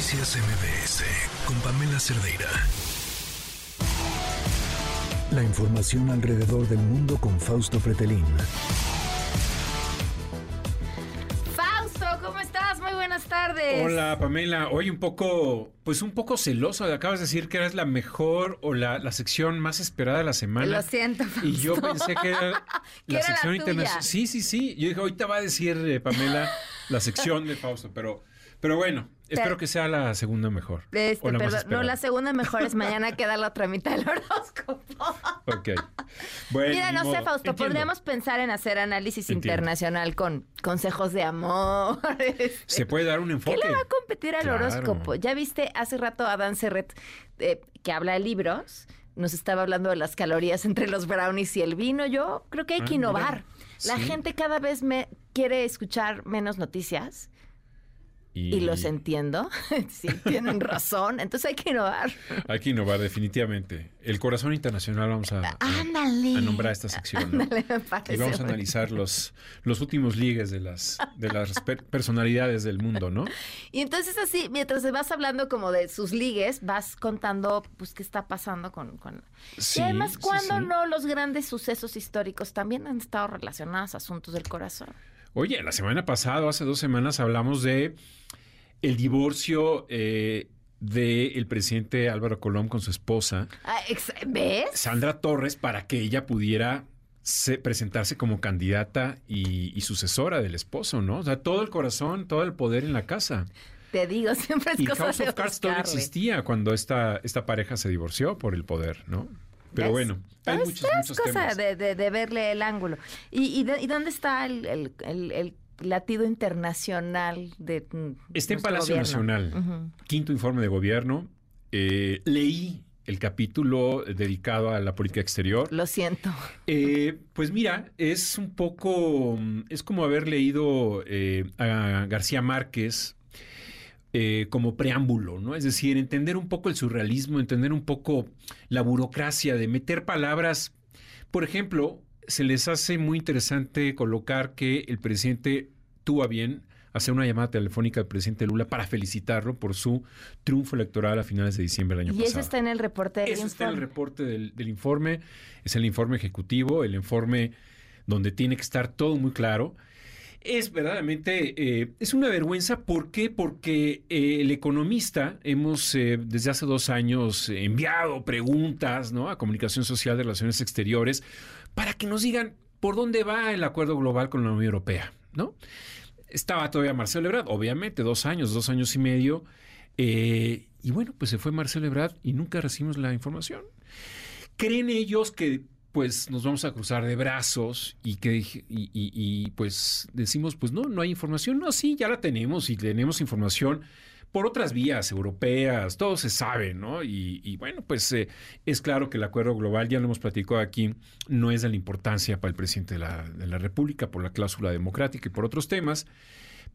Noticias MBS con Pamela Cerdeira. La información alrededor del mundo con Fausto Fretelín. Fausto, ¿cómo estás? Muy buenas tardes. Hola Pamela, hoy un poco, pues un poco celoso. Acabas de decir que eras la mejor o la, la sección más esperada de la semana. Lo siento, Fausto. Y yo pensé que era la era sección internacional. Sí, sí, sí. Yo dije, ahorita va a decir eh, Pamela la sección de Fausto, pero, pero bueno, espero que sea la segunda mejor. Este, o la más perdón, no, la segunda mejor es mañana queda la otra mitad del horóscopo. Ok. Bueno, Mira, no sé. Fausto, Entiendo. podríamos pensar en hacer análisis Entiendo. internacional con consejos de amor. este, Se puede dar un ¿Qué enfoque. le va a competir al Claro. horóscopo? Ya viste hace rato a Dan Serret, eh, que habla de libros, nos estaba hablando de las calorías entre los brownies y el vino. Yo creo que hay Ah, que innovar. mira. La Sí. gente cada vez me quiere escuchar menos noticias y, los entiendo. sí, tienen razón. Entonces hay que innovar. Hay que innovar definitivamente. El corazón internacional vamos a, a- Ándale. a nombrar esta sección. Y vamos a analizar los, los últimos ligues de las, de las per- personalidades del mundo, ¿no? Y entonces así, mientras vas hablando como de sus ligues, vas contando pues qué está pasando con... con... Sí, y además, sí, sí. no los grandes sucesos históricos también han estado relacionados a asuntos del corazón? Oye, la semana pasada, hace dos semanas, hablamos de el divorcio eh, del presidente Álvaro Colón con su esposa, Ah, ¿Ves? Sandra Torres, para que ella pudiera se- presentarse como candidata y, y sucesora del esposo, ¿no? O sea, todo el corazón, todo el poder en la casa. Te digo, siempre es Y cosa House de of Cards buscarle. existía cuando esta, esta pareja se divorció por el poder, ¿no? Pero ¿Ves? bueno, hay Todo muchos, es muchos cosa temas. de, de- de verle el ángulo. ¿Y, y, de- y dónde está el, el- el- el latido internacional de Está en Palacio gobierno? Nacional. Quinto informe de gobierno. Eh, leí el capítulo dedicado a la política exterior. Lo siento. Eh, pues mira, es un poco, es como haber leído eh, a García Márquez eh, como preámbulo, ¿no? Es decir, entender un poco el surrealismo, entender un poco la burocracia de meter palabras. Por ejemplo, se les hace muy interesante colocar que el presidente tuvo a bien hacer una llamada telefónica al presidente Lula para felicitarlo por su triunfo electoral a finales de diciembre del año Y pasado. eso está en el reporte del Eso está en el reporte del, del informe, es el informe ejecutivo, el informe donde tiene que estar todo muy claro. Es verdaderamente, eh, es una vergüenza. ¿Por qué? Porque eh, el economista, hemos eh, desde hace dos años enviado preguntas ¿no? a Comunicación Social de Relaciones Exteriores para que nos digan por dónde va el acuerdo global con la Unión Europea, ¿no? Estaba todavía Marcelo Ebrard, obviamente, dos años, dos años y medio. y bueno, pues se fue Marcelo Ebrard y nunca recibimos la información. ¿Creen ellos que pues nos vamos a cruzar de brazos y que y, pues decimos pues no, no hay información? No, sí, ya la tenemos y tenemos información por otras vías europeas, todo se sabe, ¿no? Y, y bueno, pues eh, es claro que el acuerdo global, ya lo hemos platicado aquí, no es de la importancia para el presidente de la, de la República por la cláusula democrática y por otros temas.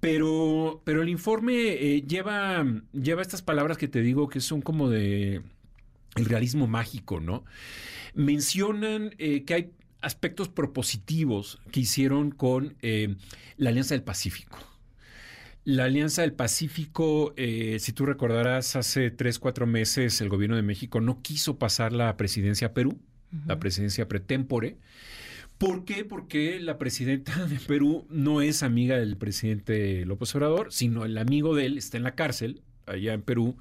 Pero, pero el informe eh, lleva, lleva estas palabras que te digo que son como de el realismo mágico, ¿no? Mencionan eh, que hay aspectos propositivos que hicieron con eh, la Alianza del Pacífico. La Alianza del Pacífico, eh, si tú recordarás, hace tres, cuatro meses el gobierno de México no quiso pasar la presidencia a Perú, la presidencia pretémpore. ¿Por qué? Porque la presidenta de Perú no es amiga del presidente López Obrador, sino el amigo de él está en la cárcel, allá en Perú,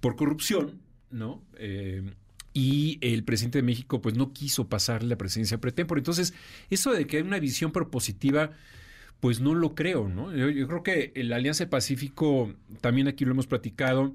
por corrupción, ¿no? Eh, y el presidente de México, pues, no quiso pasarle la presidencia pretémpore. Entonces, eso de que hay una visión propositiva, pues no lo creo, ¿no? Yo, yo creo que la Alianza Pacífico, también aquí lo hemos platicado,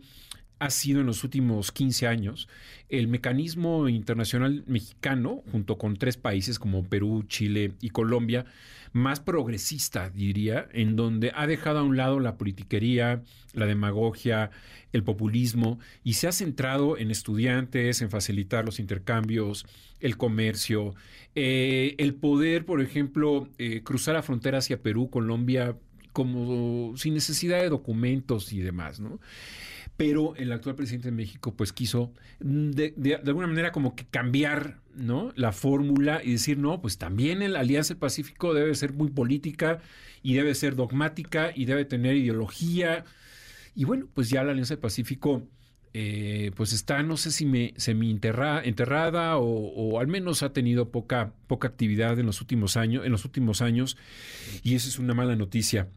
ha sido en los últimos 15 años el mecanismo internacional mexicano, junto con tres países como Perú, Chile y Colombia, más progresista, diría, en donde ha dejado a un lado la politiquería, la demagogia, el populismo, y se ha centrado en estudiantes, en facilitar los intercambios, el comercio, eh, el poder, por ejemplo, eh, cruzar la frontera hacia Perú, Colombia, como sin necesidad de documentos y demás, ¿no? Pero el actual presidente de México, pues quiso de, alguna manera como que cambiar, ¿no? La fórmula y decir, no, pues también la Alianza del Pacífico debe ser muy política y debe ser dogmática y debe tener ideología. Y bueno, pues ya la Alianza del Pacífico eh, pues está, no sé si me, semi enterrada o, al menos ha tenido poca, poca actividad en los últimos años, en los últimos años, y eso es una mala noticia.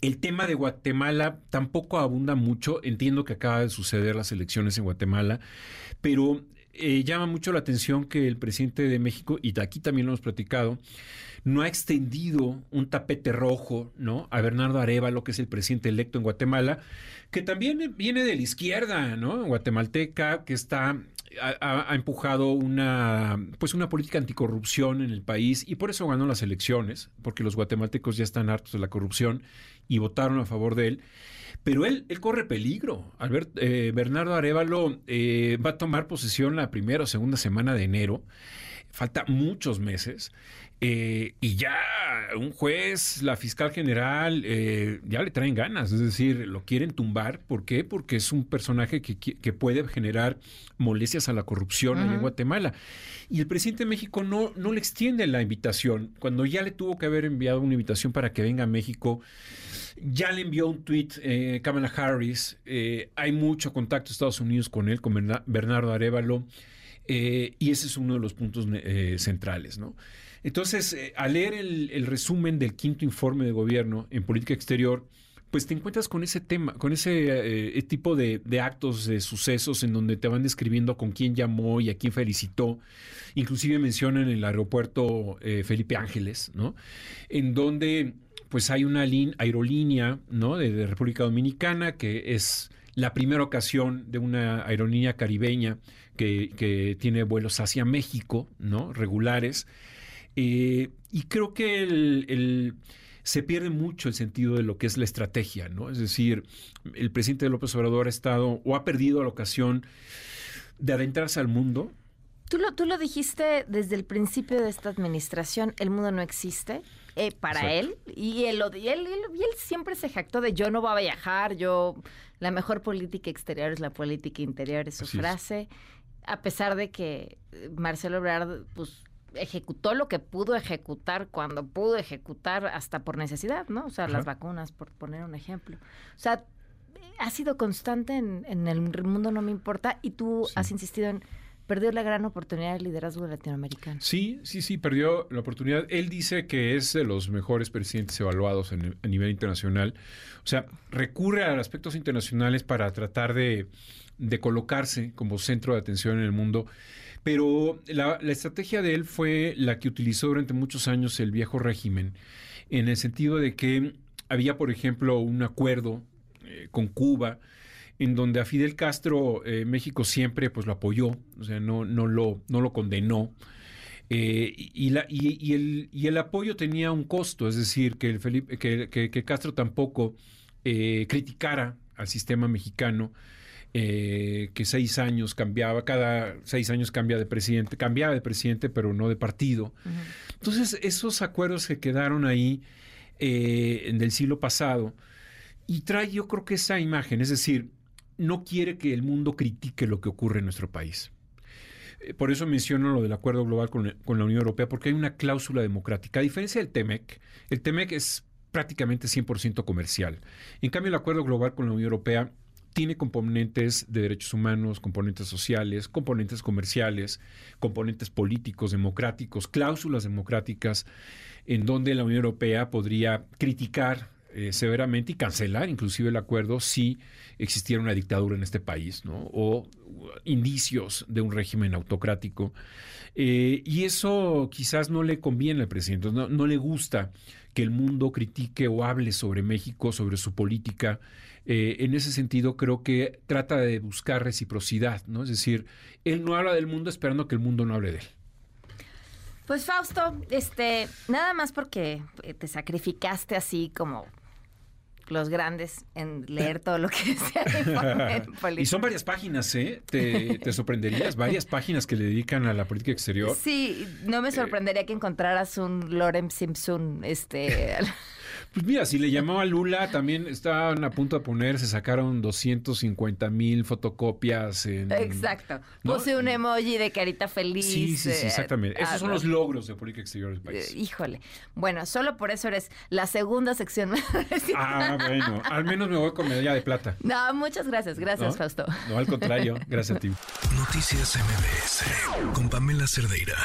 El tema de Guatemala tampoco abunda mucho. Entiendo que acaba de suceder las elecciones en Guatemala, pero eh, llama mucho la atención que el presidente de México, y aquí también lo hemos platicado, no ha extendido un tapete rojo ¿no? a Bernardo Arevalo, que es el presidente electo en Guatemala, que también viene de la izquierda, ¿no? Guatemalteca, que está ha, empujado una pues una política anticorrupción en el país y por eso ganó las elecciones, porque los guatemaltecos ya están hartos de la corrupción y votaron a favor de él. Pero él, él corre peligro. Albert, eh, Bernardo Arevalo eh, va a tomar posesión la primera o segunda semana de enero. Falta muchos meses. Eh, y ya un juez, la fiscal general, ya le traen ganas, es decir, lo quieren tumbar. ¿Por qué? Porque es un personaje que, puede generar molestias a la corrupción en Guatemala. Y el presidente de México no, no le extiende la invitación, cuando ya le tuvo que haber enviado una invitación para que venga a México. Ya le envió un tweet eh, Kamala Harris. Eh, hay mucho contacto de Estados Unidos con él, con Bernardo Arevalo. Eh, y ese es uno de los puntos eh, centrales, ¿no? Entonces, al leer el, resumen del quinto informe de gobierno en política exterior, pues te encuentras con ese tema, con ese tipo de, actos, de sucesos en donde te van describiendo con quién llamó y a quién felicitó. Inclusive mencionan el aeropuerto Felipe Ángeles, ¿no? En donde pues hay una aerolínea de, República Dominicana que es la primera ocasión de una aerolínea caribeña que, tiene vuelos hacia México, ¿no? Regulares. Eh, y creo que el, se pierde mucho el sentido de lo que es la estrategia, ¿no? Es decir, el presidente López Obrador ha estado o ha perdido la ocasión de adentrarse al mundo. Tú lo, tú lo dijiste desde el principio de esta administración, el mundo no existe. Eh, para él y él, y él, y él siempre se jactó de yo no voy a viajar, yo la mejor política exterior es la política interior, es su frase, a pesar de que eh, Marcelo Ebrard pues ejecutó lo que pudo ejecutar cuando pudo ejecutar hasta por necesidad, ¿no? O sea, las vacunas, por poner un ejemplo. O sea, ha sido constante en, en el mundo no me importa y tú has insistido en perdió la gran oportunidad de liderazgo latinoamericano. Sí, sí, sí, perdió la oportunidad. Él dice que es de los mejores presidentes evaluados a nivel internacional. O sea, recurre a aspectos internacionales para tratar de, colocarse como centro de atención en el mundo. Pero la, estrategia de él fue la que utilizó durante muchos años el viejo régimen, en el sentido de que había, por ejemplo, un acuerdo eh, con Cuba en donde a Fidel Castro eh, México siempre pues lo apoyó, o sea, no, no, lo, no lo condenó. Eh, y, la, y, el, y, el, apoyo tenía un costo, es decir, que, el Felipe, que, Castro tampoco eh, criticara al sistema mexicano, que seis años cambiaba, cada seis años cambia de presidente, cambiaba de presidente, pero no de partido. Entonces, esos acuerdos que quedaron ahí en el siglo pasado, y trae yo creo que esa imagen, es decir, no quiere que el mundo critique lo que ocurre en nuestro país. Eh, por eso menciono lo del acuerdo global con, la Unión Europea, porque hay una cláusula democrática. A diferencia del TEMEC, el TEMEC es prácticamente 100% comercial. En cambio, el acuerdo global con la Unión Europea tiene componentes de derechos humanos, componentes sociales, componentes comerciales, componentes políticos, democráticos, cláusulas democráticas, en donde la Unión Europea podría criticar eh, severamente y cancelar inclusive el acuerdo si existiera una dictadura en este país, ¿no? O indicios de un régimen autocrático. Eh, y eso quizás no le conviene al presidente, no, no, le gusta que el mundo critique o hable sobre México, sobre su política. Eh, en ese sentido, creo que trata de buscar reciprocidad, ¿no? Es decir, él no habla del mundo esperando que el mundo no hable de él. Pues Fausto, este, nada más porque te sacrificaste así como los grandes en leer todo lo que sea Y son varias páginas, ¿eh? Te, sorprenderías, varias páginas que le dedican a la política exterior. Sí, no me eh, sorprendería que encontraras un Lorem Simpson, este... Pues mira, si le llamó a Lula, también estaban a punto de poner, se sacaron 250 mil fotocopias. En, Exacto. ¿no? Puse un emoji de carita feliz. Sí, sí, sí, eh, exactamente. Esos son ah, los logros de política exterior del eh, país. Híjole. Bueno, solo por eso eres la segunda sección. Ah, bueno, al menos me voy con medalla de plata. No, muchas gracias. Gracias, ¿no? Fausto. No, al contrario, gracias a ti. Noticias MBS con Pamela Cerdeira.